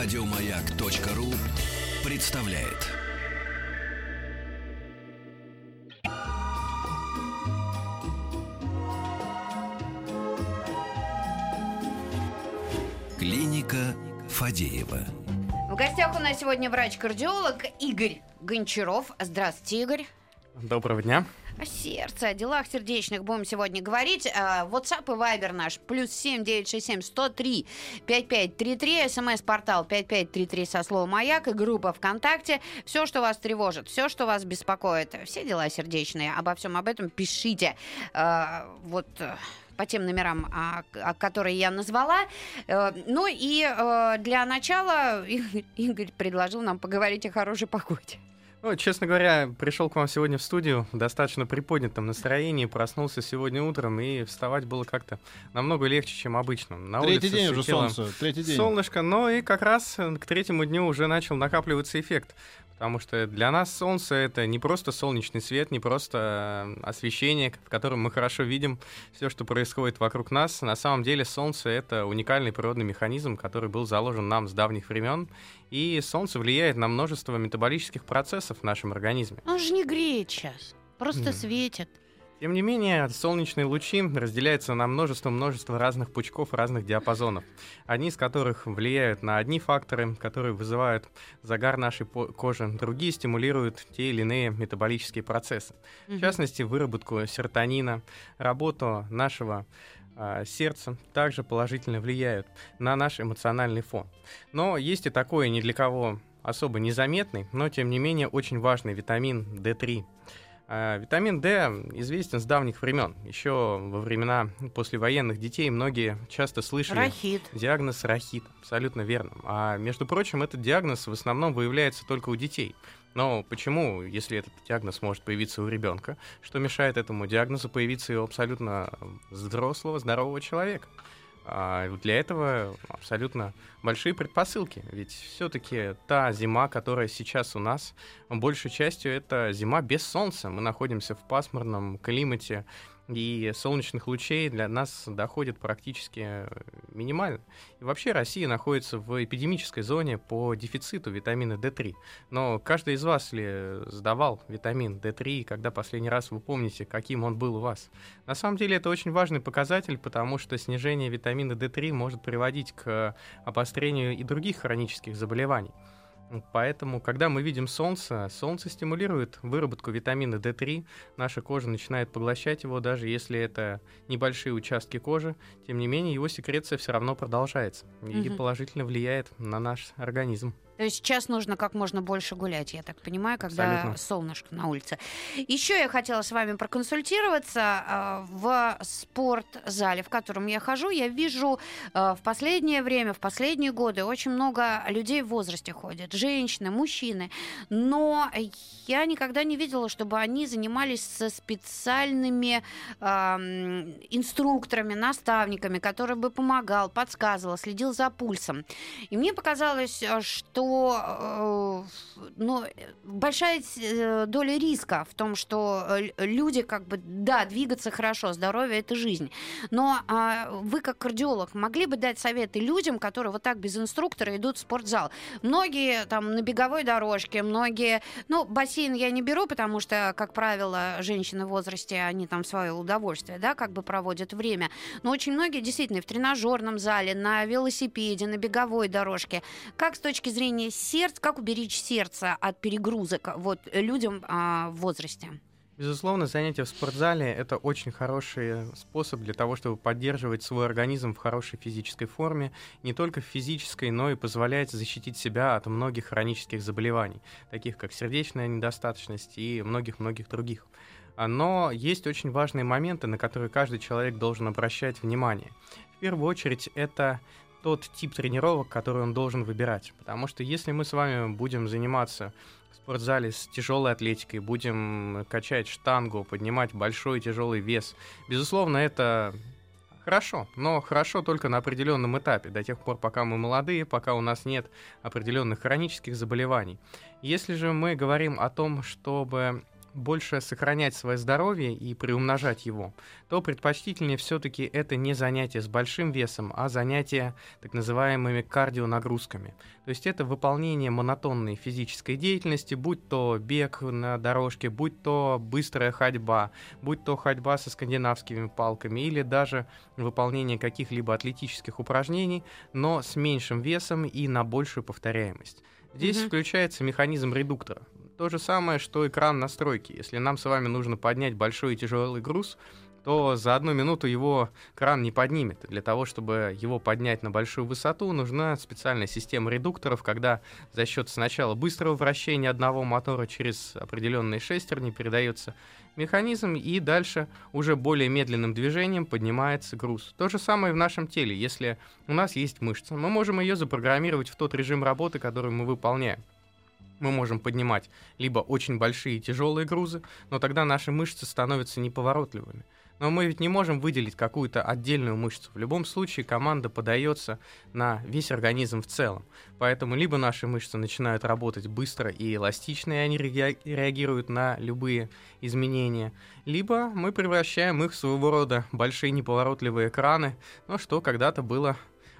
Радиомаяк.ру представляет. Клиника Фадеева. В гостях у нас сегодня врач-кардиолог Игорь Гончаров. Здравствуйте, Игорь. Доброго дня. О сердце, о делах сердечных будем сегодня говорить. А, WhatsApp и Viber наш. Плюс семь девять шесть семь сто три пять пять три три. СМС-портал пять пять три три со словом «Маяк» и группа ВКонтакте. Все, что вас тревожит, все, что вас беспокоит, все дела сердечные. Обо всем об этом пишите. А, вот э, по тем номерам, а, которые я назвала. Э, Ну и э, для начала Игорь предложил нам поговорить о хорошей погоде. Ну, честно говоря, пришел к вам сегодня в студию в достаточно приподнятом настроении, проснулся сегодня утром, и вставать было как-то намного легче, чем обычно. На Третий день уже солнце, третий день. Солнышко, но и как раз к третьему дню уже начал накапливаться эффект. Потому что для нас солнце это не просто солнечный свет, не просто э, освещение, в котором мы хорошо видим все, что происходит вокруг нас. На самом деле солнце это уникальный природный механизм, который был заложен нам с давних времен. И солнце влияет на множество метаболических процессов в нашем организме. Он же не греет сейчас, просто М. светит. Тем не менее, солнечные лучи разделяются на множество-множество разных пучков, разных диапазонов. Одни из которых влияют на одни факторы, которые вызывают загар нашей кожи, другие стимулируют те или иные метаболические процессы. В частности, выработку серотонина, работу нашего а, сердца также положительно влияют на наш эмоциональный фон. Но есть и такой ни для кого особо незаметный, но тем не менее очень важный витамин D3. А, Витамин D известен с давних времен. Еще во времена послевоенных детей многие часто слышали Рахит. диагноз рахит. Абсолютно верно. А между прочим, этот диагноз в основном выявляется только у детей. Но почему, если этот диагноз может появиться у ребенка, что мешает этому диагнозу появиться и у абсолютно взрослого, здорового человека? А для этого абсолютно большие предпосылки. Ведь все-таки та зима, которая сейчас у нас, большей частью это зима без солнца. Мы находимся в пасмурном климате, и солнечных лучей для нас доходит практически э, минимально. И вообще Россия находится в эпидемической зоне по дефициту витамина D3. Но каждый из вас ли сдавал витамин D3, и когда последний раз вы помните, каким он был у вас? На самом деле это очень важный показатель, потому что снижение витамина D3 может приводить к обострению и других хронических заболеваний. Поэтому, когда мы видим солнце, солнце стимулирует выработку витамина D3, наша кожа начинает поглощать его, даже если это небольшие участки кожи, тем не менее его секреция все равно продолжается и Мгм. положительно влияет на наш организм. То есть сейчас нужно как можно больше гулять, я так понимаю, когда Абсолютно. солнышко на улице. Еще я хотела с вами проконсультироваться. А, В спортзале, в котором я хожу, я вижу а, в последнее время, в последние годы очень много людей в возрасте ходят. Женщины, мужчины. Но я никогда не видела, чтобы они занимались со специальными ам, инструкторами, наставниками, который бы помогал, подсказывал, следил за пульсом. И мне показалось, э, ну, большая э, доля риска в том, что э, люди как бы, да, двигаться хорошо, здоровье – это жизнь. Но а, вы, как кардиолог, могли бы дать советы людям, которые вот так без инструктора идут в спортзал? Многие там на беговой дорожке, многие... Ну, бассейн я не беру, потому что, как правило, женщины в возрасте, они там свое удовольствие, да, как бы проводят время. Но очень многие действительно в тренажерном зале, на велосипеде, на беговой дорожке. Как с точки зрения сердца, как уберечь сердце от перегрузок вот людям а, в возрасте? Безусловно, занятия в спортзале – это очень хороший способ для того, чтобы поддерживать свой организм в хорошей физической форме, не только в физической, но и позволяет защитить себя от многих хронических заболеваний, таких как сердечная недостаточность и многих-многих других. А, Но есть очень важные моменты, на которые каждый человек должен обращать внимание. В первую очередь, это тот тип тренировок, который он должен выбирать. Потому что если мы с вами будем заниматься в спортзале с тяжелой атлетикой, будем качать штангу, поднимать большой тяжелый вес, безусловно, это хорошо, но хорошо только на определенном этапе, до тех пор, пока мы молодые, пока у нас нет определенных хронических заболеваний. Если же мы говорим о том, чтобы больше сохранять свое здоровье и приумножать его, то предпочтительнее все-таки это не занятие с большим весом, а занятие так называемыми кардионагрузками. То есть это выполнение монотонной физической деятельности, будь то бег на дорожке, будь то быстрая ходьба, будь то ходьба со скандинавскими палками или даже выполнение каких-либо атлетических упражнений, но с меньшим весом и на большую повторяемость. Здесь mm-hmm. включается механизм редуктора. То же самое, что экран настройки. Если нам с вами нужно поднять большой и тяжелый груз, то за одну минуту его кран не поднимет. Для того, чтобы его поднять на большую высоту, нужна специальная система редукторов, когда за счет сначала быстрого вращения одного мотора через определенные шестерни передается механизм, и дальше уже более медленным движением поднимается груз. То же самое в нашем теле. Если у нас есть мышца, мы можем ее запрограммировать в тот режим работы, который мы выполняем мы можем поднимать либо очень большие и тяжелые грузы, но тогда наши мышцы становятся неповоротливыми. Но мы ведь не можем выделить какую-то отдельную мышцу. В любом случае команда подается на весь организм в целом. Поэтому либо наши мышцы начинают работать быстро и эластично, и они реагируют на любые изменения, либо мы превращаем их в своего рода большие неповоротливые экраны, но что когда-то было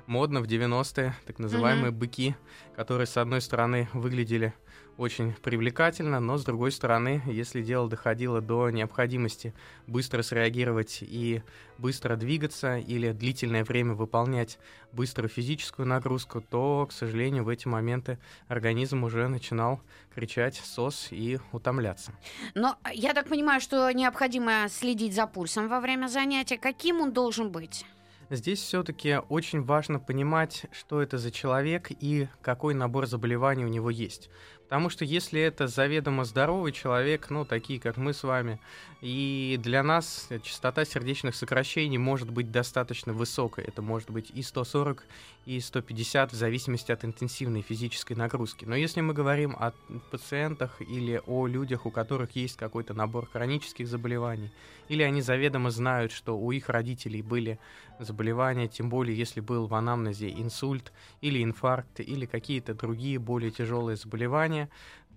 модно в 90-е, так называемые mm-hmm. быки, которые, с одной стороны, выглядели очень привлекательно, но с другой стороны, если дело доходило до необходимости быстро среагировать и быстро двигаться или длительное время выполнять быструю физическую нагрузку, то, к сожалению, в эти моменты организм уже начинал кричать сос и утомляться. Но я так понимаю, что необходимо следить за пульсом во время занятия. Каким он должен быть? Здесь все-таки очень важно понимать, что это за человек и какой набор заболеваний у него есть. Потому что если это заведомо здоровый человек, ну, такие, как мы с вами, и для нас частота сердечных сокращений может быть достаточно высокой. Это может быть и 140, и 150 в зависимости от интенсивной физической нагрузки. Но если мы говорим о пациентах или о людях, у которых есть какой-то набор хронических заболеваний, или они заведомо знают, что у их родителей были заболевания, тем более если был в анамнезе инсульт или инфаркт или какие-то другие более тяжелые заболевания,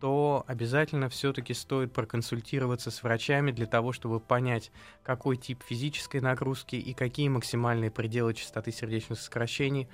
то обязательно все-таки стоит проконсультироваться с врачами для того, чтобы понять, какой тип физической нагрузки и какие максимальные пределы частоты сердечных сокращений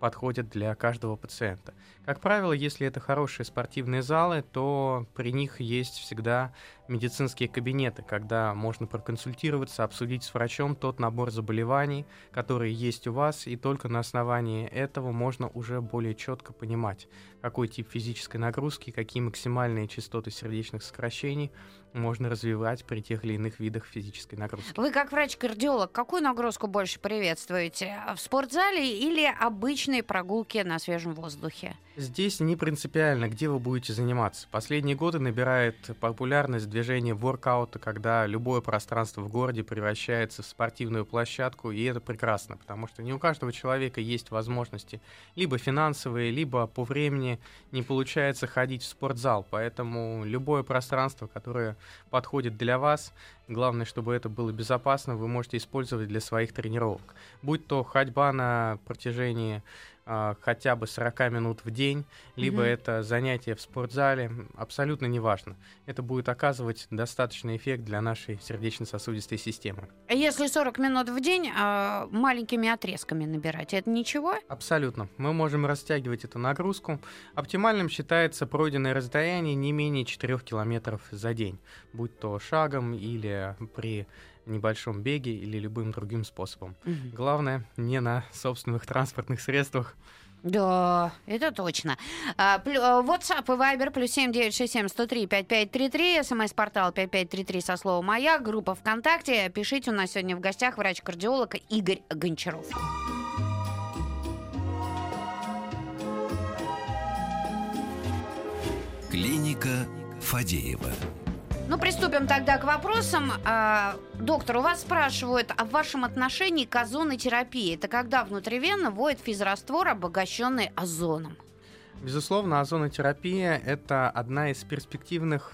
подходят для каждого пациента. Как правило, если это хорошие спортивные залы, то при них есть всегда медицинские кабинеты, когда можно проконсультироваться, обсудить с врачом тот набор заболеваний, которые есть у вас, и только на основании этого можно уже более четко понимать, какой тип физической нагрузки, какие максимальные частоты сердечных сокращений можно развивать при тех или иных видах физической нагрузки. Вы как врач-кардиолог, какую нагрузку больше приветствуете? В спортзале или обычные прогулки на свежем воздухе? Здесь не принципиально, где вы будете заниматься. Последние годы набирает популярность движение воркаута, когда любое пространство в городе превращается в спортивную площадку, и это прекрасно, потому что не у каждого человека есть возможности либо финансовые, либо по времени не получается ходить в спортзал, поэтому любое пространство, которое подходит для вас, главное, чтобы это было безопасно, вы можете использовать для своих тренировок. Будь то ходьба на протяжении а, хотя бы 40 минут в день, либо mm-hmm. это занятие в спортзале, абсолютно неважно. Это будет оказывать достаточный эффект для нашей сердечно-сосудистой системы. А если 40 минут в день э, маленькими отрезками набирать, это ничего? Абсолютно. Мы можем растягивать эту нагрузку. Оптимальным считается пройденное расстояние не менее 4 километров за день, будь то шагом или при небольшом беге или любым другим способом. Угу. Главное, не на собственных транспортных средствах. Да, это точно. А, а, WhatsApp и Viber плюс семь девять шесть семь сто три пять пять три три. СМС-портал пять пять три три со словом «Моя». Группа ВКонтакте. Пишите, у нас сегодня в гостях врач-кардиолог Игорь Гончаров. Клиника Фадеева. Ну, приступим тогда к вопросам. А, доктор, у вас спрашивают о вашем отношении к озонотерапии. Это когда внутривенно вводит физраствор, обогащенный озоном? Безусловно, озонотерапия – это одна из перспективных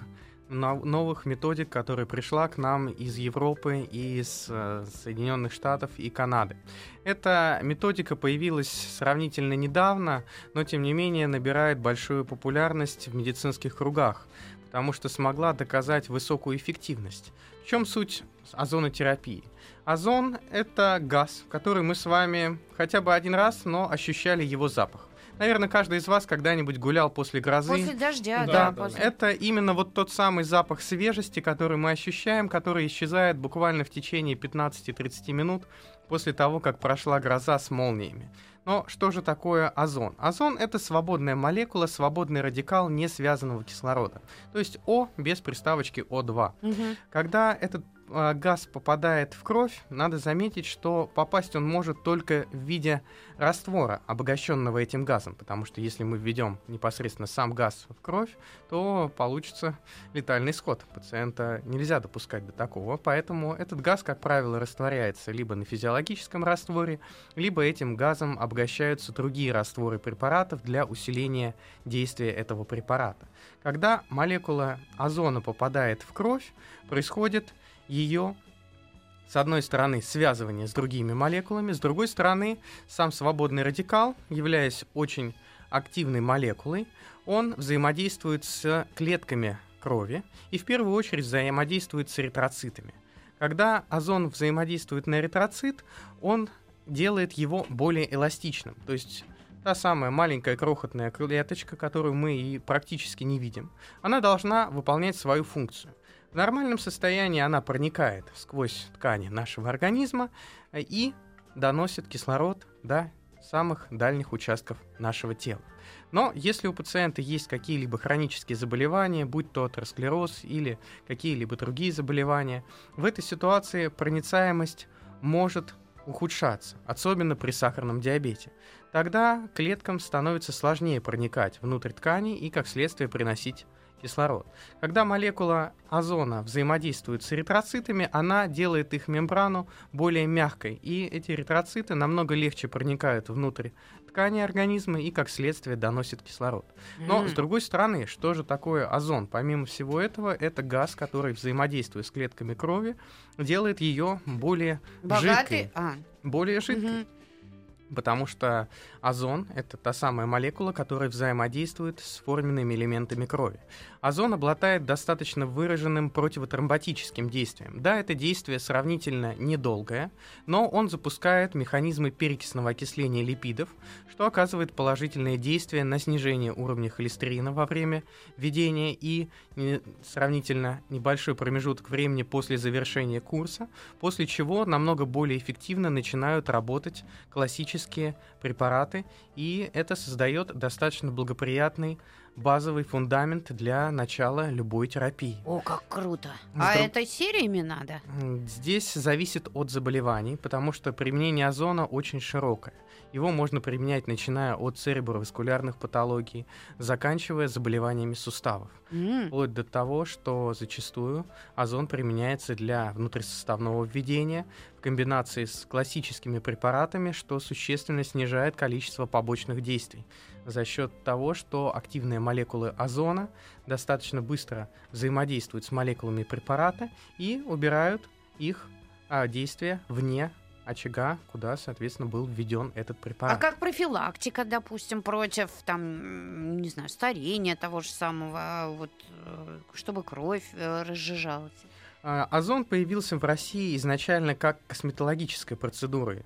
новых методик, которая пришла к нам из Европы из э, Соединенных Штатов и Канады. Эта методика появилась сравнительно недавно, но тем не менее набирает большую популярность в медицинских кругах потому что смогла доказать высокую эффективность. В чем суть озонотерапии? Озон — это газ, который мы с вами хотя бы один раз, но ощущали его запах. Наверное, каждый из вас когда-нибудь гулял после грозы. После дождя, Да, да. да. после- это именно вот тот самый запах свежести, который мы ощущаем, который исчезает буквально в течение 15-30 минут после того, как прошла гроза с молниями. Но что же такое озон? Озон — это свободная молекула, свободный радикал несвязанного кислорода. То есть О без приставочки О2. Мгм. Когда этот а, газ попадает в кровь, надо заметить, что попасть он может только в виде раствора, обогащенного этим газом, потому что если мы введем непосредственно сам газ в кровь, то получится летальный исход. Пациента нельзя допускать до такого, поэтому этот газ, как правило, растворяется либо на физиологическом растворе, либо этим газом обогащаются другие растворы препаратов для усиления действия этого препарата. Когда молекула озона попадает в кровь, происходит ее, с одной стороны, связывание с другими молекулами, с другой стороны, сам свободный радикал, являясь очень активной молекулой, он взаимодействует с клетками крови и в первую очередь взаимодействует с эритроцитами. Когда озон взаимодействует на эритроцит, он делает его более эластичным. То есть та самая маленькая крохотная клеточка, которую мы и практически не видим, она должна выполнять свою функцию. В нормальном состоянии она проникает сквозь ткани нашего организма э, и доносит кислород до самых дальних участков нашего тела. Но если у пациента есть какие-либо хронические заболевания, будь то атеросклероз или какие-либо другие заболевания, в этой ситуации проницаемость может ухудшаться, особенно при сахарном диабете. Тогда клеткам становится сложнее проникать внутрь тканей и, как следствие, приносить кислород. Когда молекула озона взаимодействует с эритроцитами, она делает их мембрану более мягкой, и эти эритроциты намного легче проникают внутрь ткани организма и, как следствие, доносят кислород. Но, М. с другой стороны, что же такое озон? Помимо всего этого, это газ, который, взаимодействуя с клетками крови, делает ее более Богатый. жидкой. А, Более жидкой. мгм. Потому что озон — это та самая молекула, которая взаимодействует с форменными элементами крови. Озон обладает достаточно выраженным противотромботическим действием. Да, это действие сравнительно недолгое, но он запускает механизмы перекисного окисления липидов, что оказывает положительное действие на снижение уровня холестерина во время введения и сравнительно небольшой промежуток времени после завершения курса, после чего намного более эффективно начинают работать классические препараты, и это создает достаточно благоприятный базовый фундамент для начала любой терапии. О, как круто. С А это сериями надо? Здесь зависит от заболеваний, потому что применение озона очень широкое. Его можно применять начиная от цереброваскулярных патологий, заканчивая заболеваниями суставов. М. Вплоть до того, что зачастую озон применяется для внутрисоставного введения в комбинации с классическими препаратами, что существенно снижает количество побочных действий за счет того, что активные молекулы озона достаточно быстро взаимодействуют с молекулами препарата и убирают их а, действия вне очага, куда, соответственно, был введен этот А препарат. как профилактика, допустим, против, там, не знаю, старения того же самого, а вот, э, чтобы кровь э, разжижалась? А, Озон появился в России изначально как косметологическая процедура.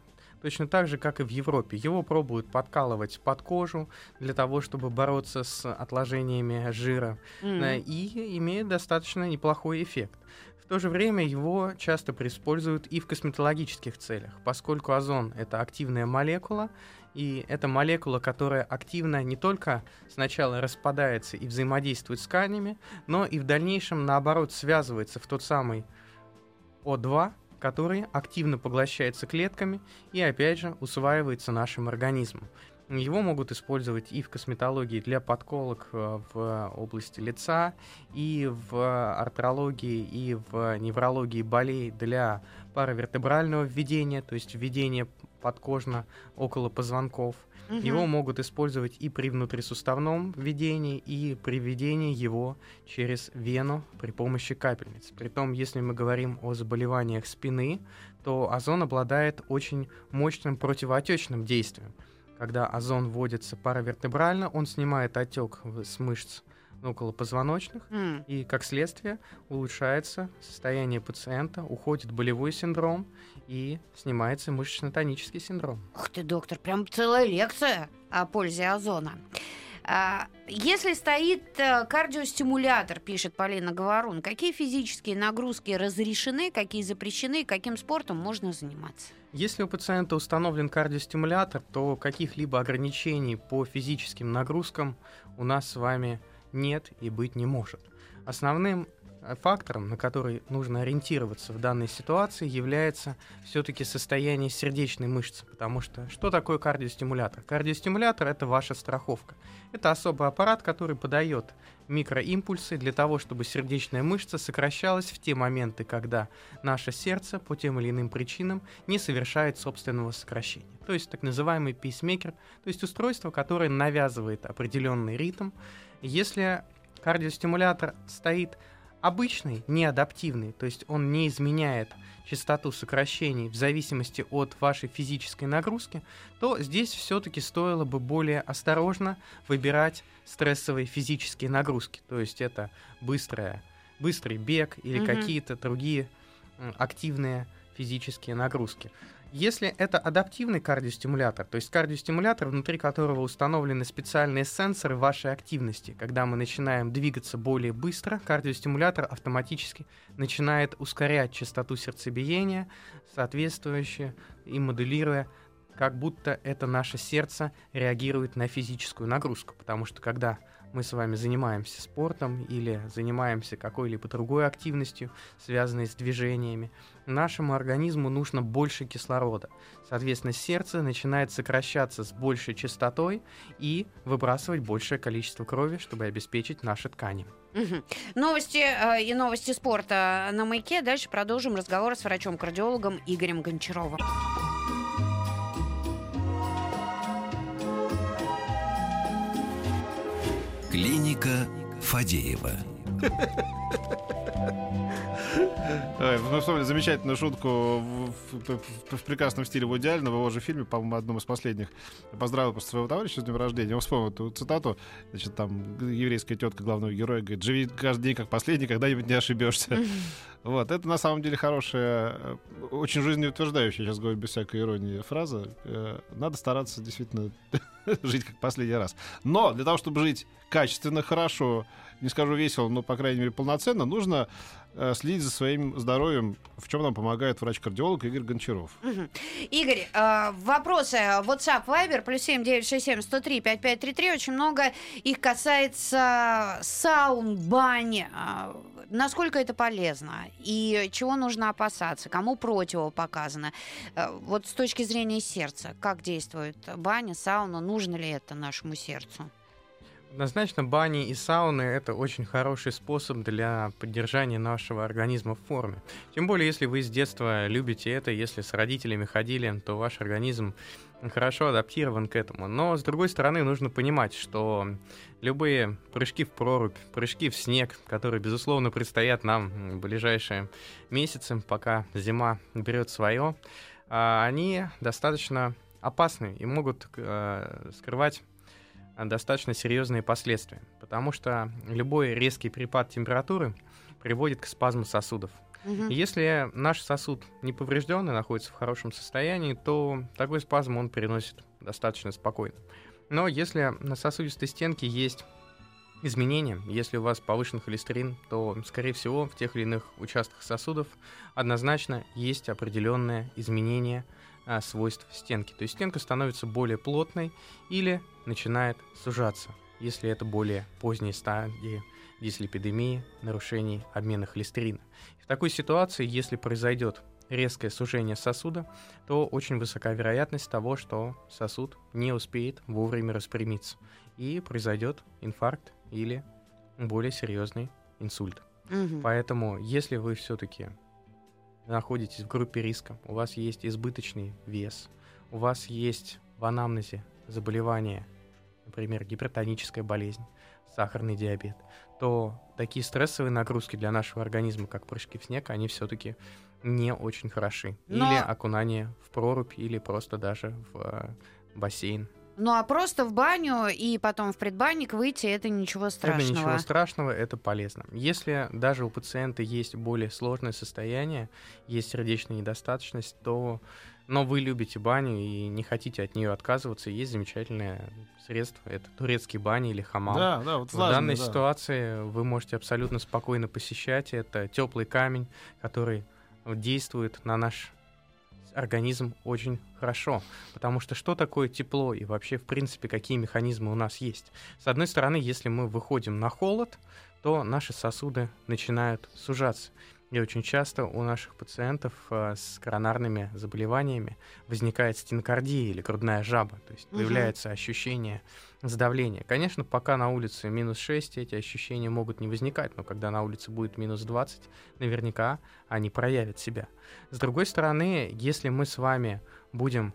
Точно так же, как и в Европе. Его пробуют подкалывать под кожу для того, чтобы бороться с отложениями жира. Э, И имеет достаточно неплохой эффект. В то же время его часто используют и в косметологических целях, поскольку озон — это активная молекула, и это молекула, которая активно не только сначала распадается и взаимодействует с тканями, но и в дальнейшем, наоборот, связывается в тот самый О2, который активно поглощается клетками и, опять же, усваивается нашим организмом. Его могут использовать и в косметологии для подколок э, в области лица, и в артрологии, и в неврологии болей для паравертебрального введения, то есть введения подкожно около позвонков. Мгм. Его могут использовать и при внутрисуставном введении, и при введении его через вену при помощи капельниц. Притом, если мы говорим о заболеваниях спины, то озон обладает очень мощным противоотечным действием. Когда озон вводится паравертебрально, он снимает отек с мышц околопозвоночных, М. и как следствие улучшается состояние пациента, уходит болевой синдром и снимается мышечно-тонический синдром. Ух ты, доктор, прям целая лекция о пользе озона. А, Если стоит э, кардиостимулятор, пишет Полина Говорун, какие физические нагрузки разрешены, какие запрещены, каким спортом можно заниматься? Если у пациента установлен кардиостимулятор, то каких-либо ограничений по физическим нагрузкам у нас с вами нет и быть не может. Основным фактором, на который нужно ориентироваться в данной ситуации, является все-таки состояние сердечной мышцы. Потому что что такое кардиостимулятор? Кардиостимулятор это ваша страховка. Это особый аппарат, который подает микроимпульсы для того, чтобы сердечная мышца сокращалась в те моменты, когда наше сердце по тем или иным причинам не совершает собственного сокращения. То есть так называемый пейсмейкер, то есть устройство, которое навязывает определенный ритм. Если кардиостимулятор стоит обычный, не адаптивный, то есть он не изменяет частоту сокращений в зависимости от вашей физической нагрузки, то здесь все-таки стоило бы более осторожно выбирать стрессовые физические нагрузки. То есть это быстрая, быстрый бег или Мгм. какие-то другие активные физические нагрузки. Если это адаптивный кардиостимулятор, то есть кардиостимулятор, внутри которого установлены специальные сенсоры вашей активности, когда мы начинаем двигаться более быстро, кардиостимулятор автоматически начинает ускорять частоту сердцебиения, соответствующе и моделируя, как будто это наше сердце реагирует на физическую нагрузку. Потому что когда мы с вами занимаемся спортом или занимаемся какой-либо другой активностью, связанной с движениями, нашему организму нужно больше кислорода. Соответственно, сердце начинает сокращаться с большей частотой и выбрасывать большее количество крови, чтобы обеспечить наши ткани. Новости э, и новости спорта на маяке. Дальше продолжим разговор с врачом-кардиологом Игорем Гончаровым. Клиника Фадеева. Мы вспомнили замечательную шутку в, прекрасном стиле Вуди Аллена, в его же фильме, по-моему, одном из последних. Поздравил просто своего товарища с днем рождения. Я вспомнил эту цитату. Значит, там еврейская тетка главного героя говорит, живи каждый день как последний, когда-нибудь не ошибешься. Вот, это на самом деле хорошая, э, очень жизнеутверждающая, сейчас говорю без всякой иронии, фраза. Э, Надо стараться действительно жить как последний раз. Но для того, чтобы жить качественно, хорошо, не скажу весело, но, по крайней мере, полноценно, нужно э, следить за своим здоровьем, в чем нам помогает врач-кардиолог Игорь Гончаров. Игорь, э, вопросы WhatsApp, Viber, плюс семь девять шесть семь сто три пять пять три три. Очень много их касается саун, бань. А, Насколько это полезно? И чего нужно опасаться? Кому противопоказано? Э, Вот с точки зрения сердца, как действует баня, сауна? Нужно ли это нашему сердцу? Однозначно, бани и сауны — это очень хороший способ для поддержания нашего организма в форме. Тем более, если вы с детства любите это, если с родителями ходили, то ваш организм хорошо адаптирован к этому. Но, с другой стороны, нужно понимать, что любые прыжки в прорубь, прыжки в снег, которые, безусловно, предстоят нам в ближайшие месяцы, пока зима берет свое, а, они достаточно опасны и могут э, скрывать достаточно серьезные последствия, потому что любой резкий перепад температуры приводит к спазму сосудов. И Если наш сосуд не поврежден и находится в хорошем состоянии, то такой спазм он переносит достаточно спокойно. Но если на сосудистой стенке есть изменения, если у вас повышен холестерин, то, скорее всего, в тех или иных участках сосудов однозначно есть определенное изменение а, свойств стенки. То есть стенка становится более плотной или начинает сужаться, если это более поздние стадии дислепидемии, нарушений обмена холестерина. В такой ситуации, если произойдет резкое сужение сосуда, то очень высока вероятность того, что сосуд не успеет вовремя распрямиться и произойдет инфаркт или более серьезный инсульт. Мгм. Поэтому, если вы все-таки находитесь в группе риска, у вас есть избыточный вес, у вас есть в анамнезе заболевание, например, гипертоническая болезнь, сахарный диабет, то такие стрессовые нагрузки для нашего организма, как прыжки в снег, они все-таки не очень хороши. Но- Или окунание в прорубь, или просто даже в э, бассейн Ну а просто в баню и потом в предбанник выйти, это ничего страшного. Это ничего страшного, это полезно. Если даже у пациента есть более сложное состояние, есть сердечная недостаточность, то но вы любите баню и не хотите от нее отказываться, есть замечательное средство. Это турецкие бани или хамам. Да, да, вот В влажный, данной да. ситуации вы можете абсолютно спокойно посещать. Это теплый камень, который действует на наш организм очень хорошо. Потому что что такое тепло и вообще, в принципе, какие механизмы у нас есть? С одной стороны, если мы выходим на холод, то наши сосуды начинают сужаться. И очень часто у наших пациентов э, с коронарными заболеваниями возникает стенокардия или грудная жаба, то есть Мгм. появляется ощущение сдавления. Конечно, пока на улице минус 6, эти ощущения могут не возникать, но когда на улице будет минус 20, наверняка они проявят себя. С другой стороны, если мы с вами будем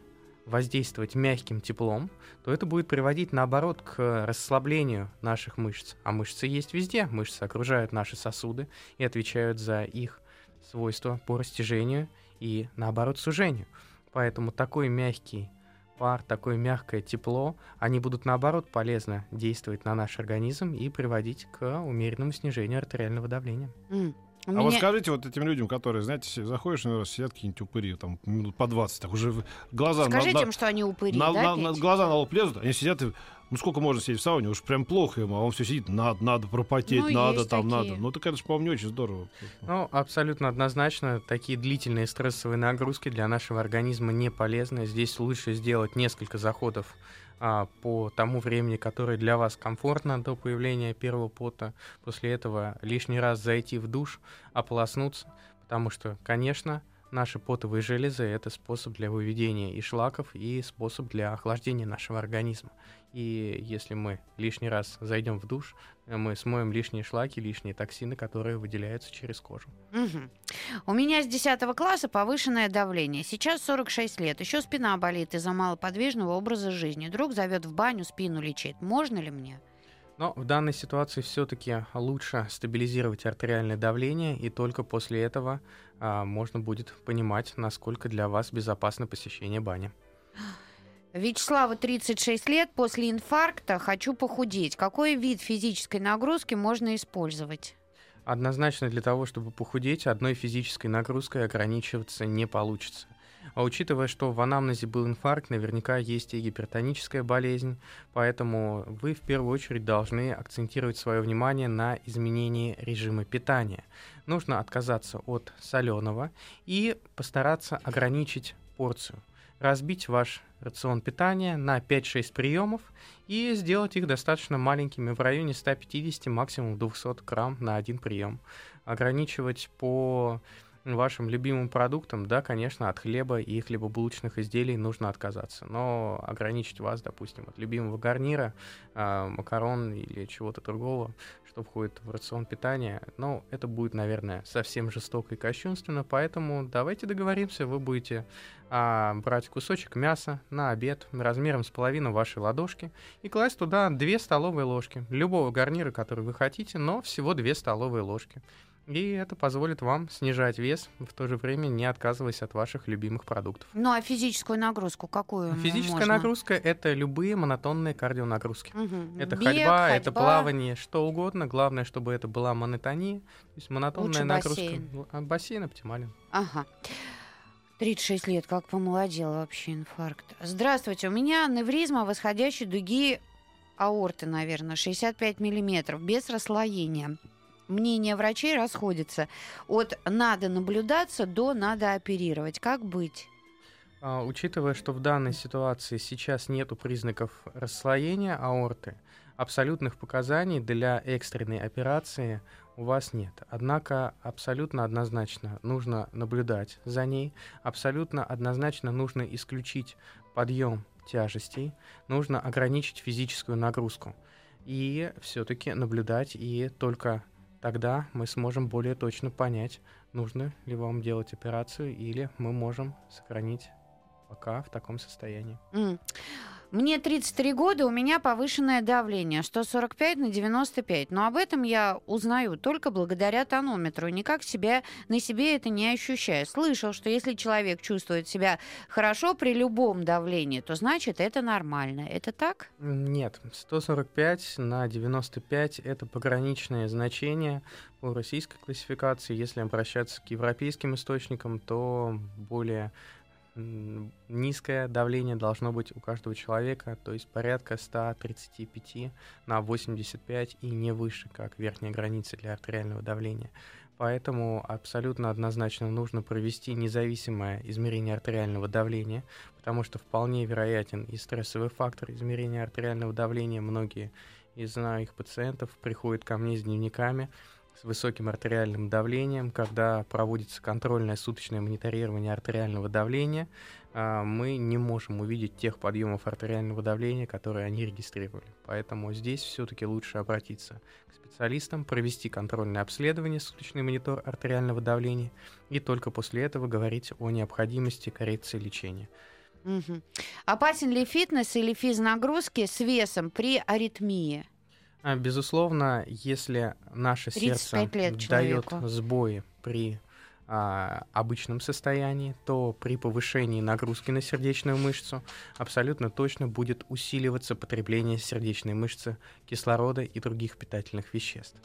воздействовать мягким теплом, то это будет приводить, наоборот, к расслаблению наших мышц. А мышцы есть везде. Мышцы окружают наши сосуды и отвечают за их свойства по растяжению и, наоборот, сужению. Поэтому такой мягкий пар, такое мягкое тепло, они будут, наоборот, полезно действовать на наш организм и приводить к умеренному снижению артериального давления. М. У А меня- вот скажите вот этим людям, которые, знаете, заходишь, наверное, сидят какие-нибудь упыри, там, минут по 20, так уже глаза... на- Скажите на- им, что они упыри, на, да, на- на- глаза на лоб лезут, они сидят и... Ну сколько можно сидеть в сауне, уж прям плохо ему, а он все сидит, надо, надо пропотеть, Ну, надо, там, такие. надо. Ну так это же, по-моему, не очень здорово. Ну, абсолютно однозначно, такие длительные стрессовые нагрузки для нашего организма не полезны. Здесь лучше сделать несколько заходов а, по тому времени, которое для вас комфортно до появления первого пота. После этого лишний раз зайти в душ, ополоснуться, потому что, конечно, наши потовые железы — это способ для выведения и шлаков, и способ для охлаждения нашего организма. И если мы лишний раз зайдем в душ, э, мы смоем лишние шлаки, лишние токсины, которые выделяются через кожу. Мгм. У меня с 10 класса повышенное давление. Сейчас 46 лет. Еще спина болит из-за малоподвижного образа жизни. Друг зовет в баню спину лечить. Можно ли мне? Но в данной ситуации все-таки лучше стабилизировать артериальное давление, и только после этого а, можно будет понимать, насколько для вас безопасно посещение бани. Вячеславу 36 лет. После инфаркта хочу похудеть. Какой вид физической нагрузки можно использовать? Однозначно для того, чтобы похудеть, одной физической нагрузкой ограничиваться не получится. А учитывая, что в анамнезе был инфаркт, наверняка есть и гипертоническая болезнь, поэтому вы в первую очередь должны акцентировать свое внимание на изменении режима питания. Нужно отказаться от соленого и постараться ограничить порцию. Разбить ваш рацион питания на 5-6 приемов и сделать их достаточно маленькими, в районе 150, максимум 200 грамм на один прием. Ограничивать по вашим любимым продуктам, да, конечно, от хлеба и хлебобулочных изделий нужно отказаться. Но ограничить вас, допустим, от любимого гарнира, а, макарон или чего-то другого, что входит в рацион питания, ну, это будет, наверное, совсем жестоко и кощунственно, поэтому давайте договоримся, вы будете а, брать кусочек мяса на обед размером с половину вашей ладошки и класть туда 2 столовые ложки любого гарнира, который вы хотите, но всего 2 столовые ложки. И это позволит вам снижать вес, в то же время не отказываясь от ваших любимых продуктов. Ну, а физическую нагрузку какую Физическая можно? нагрузка — это любые монотонные кардионагрузки. Мгм. Это Бег, ходьба, это ходьба. плавание, что угодно. Главное, чтобы это была монотония. То есть монотонная Лучше нагрузка. бассейн. А Бассейн оптимален. Ага. 36 лет, как помолодела вообще инфаркт. Здравствуйте, у меня аневризма восходящей дуги аорты, наверное, 65 миллиметров, без расслоения. Мнения врачей расходятся. От «надо наблюдаться» до «надо оперировать». Как быть? А, Учитывая, что в данной ситуации сейчас нету признаков расслоения аорты, абсолютных показаний для экстренной операции у вас нет. Однако абсолютно однозначно нужно наблюдать за ней, абсолютно однозначно нужно исключить подъем тяжестей, нужно ограничить физическую нагрузку и все-таки наблюдать, и только тогда мы сможем более точно понять, нужно ли вам делать операцию или мы можем сохранить пока в таком состоянии. М. Мне 33 года, у меня повышенное давление 145 на 95, но об этом я узнаю только благодаря тонометру, никак себя, на себе это не ощущаю. Слышал, что если человек чувствует себя хорошо при любом давлении, то значит это нормально. Это так? Нет, 145 на 95 это пограничное значение по российской классификации. Если обращаться к европейским источникам, то более низкое давление должно быть у каждого человека, то есть порядка 135 на 85 и не выше, как верхняя граница для артериального давления. Поэтому абсолютно однозначно нужно провести независимое измерение артериального давления, потому что вполне вероятен и стрессовый фактор измерения артериального давления. Многие из моих пациентов приходят ко мне с дневниками, с высоким артериальным давлением, когда проводится контрольное суточное мониторирование артериального давления, а, мы не можем увидеть тех подъемов артериального давления, которые они регистрировали. Поэтому здесь все-таки лучше обратиться к специалистам, провести контрольное обследование, суточный монитор артериального давления, и только после этого говорить о необходимости коррекции лечения. Угу. Опасен ли фитнес или физнагрузки с весом при аритмии? А, безусловно, если наше сердце дает сбои при а, обычном состоянии, то при повышении нагрузки на сердечную мышцу абсолютно точно будет усиливаться потребление сердечной мышцы кислорода и других питательных веществ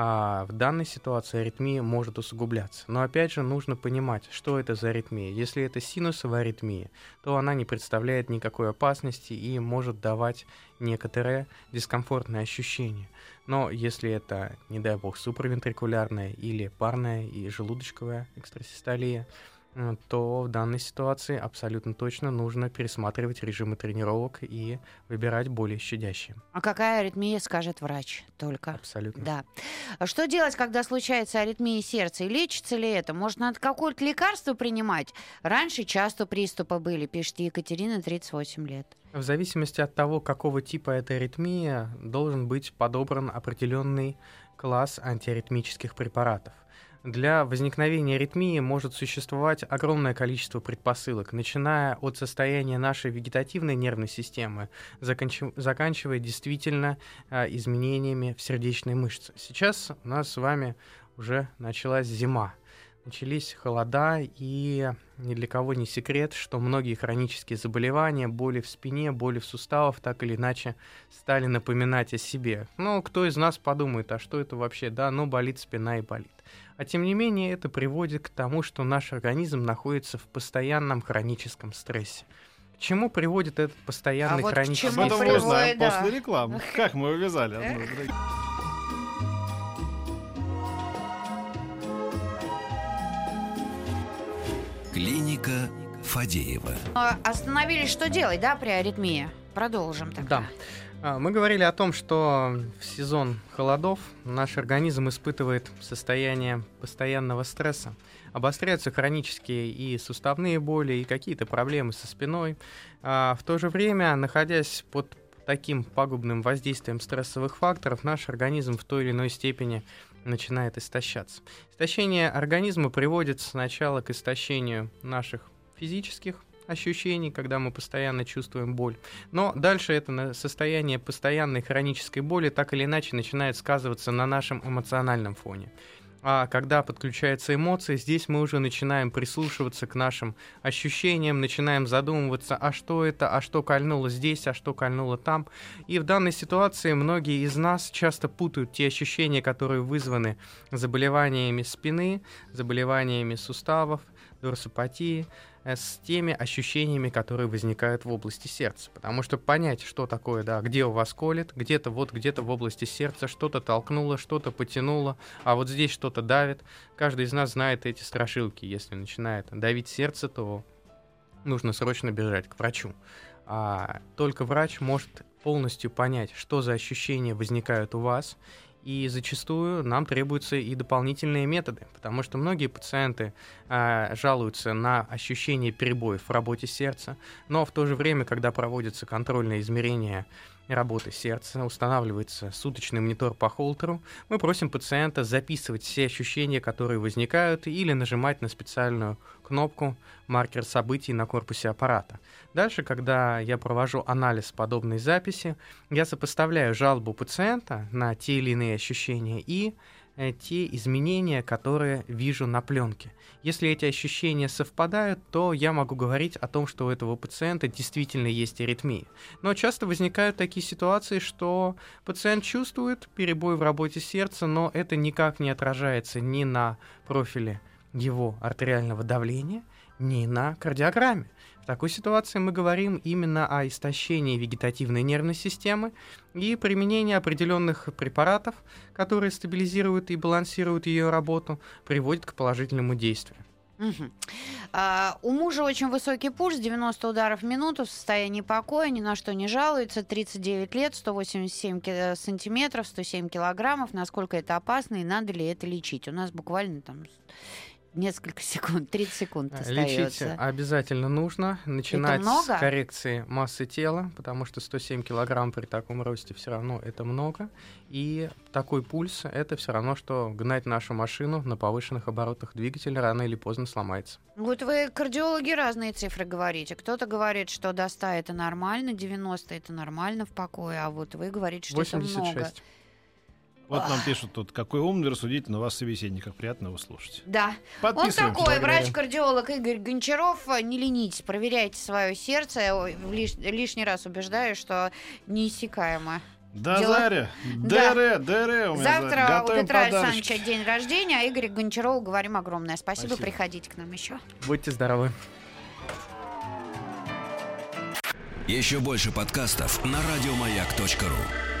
а в данной ситуации аритмия может усугубляться. Но опять же нужно понимать, что это за аритмия. Если это синусовая аритмия, то она не представляет никакой опасности и может давать некоторое дискомфортное ощущение. Но если это, не дай бог, суправентрикулярная или парная и желудочковая экстрасистолия, то в данной ситуации абсолютно точно нужно пересматривать режимы тренировок и выбирать более щадящие. А какая аритмия, скажет врач только? Абсолютно. Да. А что делать, когда случается аритмия сердца? И лечится ли это? Может, надо какое-то лекарство принимать? Раньше часто приступы были, пишет Екатерина, 38 лет. В зависимости от того, какого типа это аритмия, должен быть подобран определенный класс антиаритмических препаратов – для возникновения аритмии может существовать огромное количество предпосылок, начиная от состояния нашей вегетативной нервной системы, заканч... заканчивая действительно э, изменениями в сердечной мышце. Сейчас у нас с вами уже началась зима начались холода, и ни для кого не секрет, что многие хронические заболевания, боли в спине, боли в суставах так или иначе стали напоминать о себе. Ну, кто из нас подумает, а что это вообще? Да, ну болит спина и болит. А тем не менее, это приводит к тому, что наш организм находится в постоянном хроническом стрессе. К чему приводит этот постоянный а хронический стресс? Об этом мы узнаем да. после рекламы. Как мы увязали. Клиника Фадеева. А, остановились, что делать, да, при аритмии? Продолжим тогда. Да. А, мы говорили о том, что в сезон холодов наш организм испытывает состояние постоянного стресса. Обостряются хронические и суставные боли, и какие-то проблемы со спиной. А в то же время, находясь под таким пагубным воздействием стрессовых факторов, наш организм в той или иной степени начинает истощаться. Истощение организма приводит сначала к истощению наших физических ощущений, когда мы постоянно чувствуем боль. Но дальше это состояние постоянной хронической боли так или иначе начинает сказываться на нашем эмоциональном фоне. А когда подключаются эмоции, здесь мы уже начинаем прислушиваться к нашим ощущениям, начинаем задумываться, а что это, а что кольнуло здесь, а что кольнуло там. И в данной ситуации многие из нас часто путают те ощущения, которые вызваны заболеваниями спины, заболеваниями суставов, дорсопатии, Э, с теми ощущениями, которые возникают в области сердца. Потому что понять, что такое, да, где у вас колет, где-то вот где-то в области сердца что-то толкнуло, что-то потянуло, а вот здесь что-то давит. Каждый из нас знает эти страшилки. Если начинает давить сердце, то нужно срочно бежать к врачу. А только врач может полностью понять, что за ощущения возникают у вас, и зачастую нам требуются и дополнительные методы, потому что многие пациенты э, жалуются на ощущение перебоев в работе сердца, но в то же время, когда проводятся контрольные измерения работы сердца, устанавливается суточный монитор по холтеру. Мы просим пациента записывать все ощущения, которые возникают, или нажимать на специальную кнопку «Маркер событий» на корпусе аппарата. Дальше, когда я провожу анализ подобной записи, я сопоставляю жалобу пациента на те или иные ощущения и те изменения, которые вижу на пленке. Если эти ощущения совпадают, то я могу говорить о том, что у этого пациента действительно есть аритмия. Но часто возникают такие ситуации, что пациент чувствует перебой в работе сердца, но это никак не отражается ни на профиле его артериального давления, ни на кардиограмме такой ситуации мы говорим именно о истощении вегетативной нервной системы и применении определенных препаратов, которые стабилизируют и балансируют ее работу, приводит к положительному действию. Угу. А, у мужа очень высокий пульс, 90 ударов в минуту, в состоянии покоя, ни на что не жалуется, 39 лет, 187 ки- сантиметров, 107 килограммов. Насколько это опасно и надо ли это лечить? У нас буквально там несколько секунд, 30 секунд остается. Лечить обязательно нужно. Начинать с коррекции массы тела, потому что 107 килограмм при таком росте все равно это много. И такой пульс — это все равно, что гнать нашу машину на повышенных оборотах двигателя рано или поздно сломается. Вот вы, кардиологи, разные цифры говорите. Кто-то говорит, что до 100 это нормально, 90 это нормально в покое, а вот вы говорите, что 86. это много. Вот нам пишут тут, какой умный, рассудительный у вас собеседник, как приятно его слушать. Да. Он такой, врач-кардиолог Игорь Гончаров. Не ленитесь, проверяйте свое сердце. Лиш, лишний раз убеждаю, что неиссякаемо. Да, Дела... Заря, ДР, ДР у меня Завтра у Петра Александровича день рождения, а Игорь Гончарову говорим огромное спасибо. спасибо. Приходите к нам еще. Будьте здоровы. Еще больше подкастов на радиомаяк.ру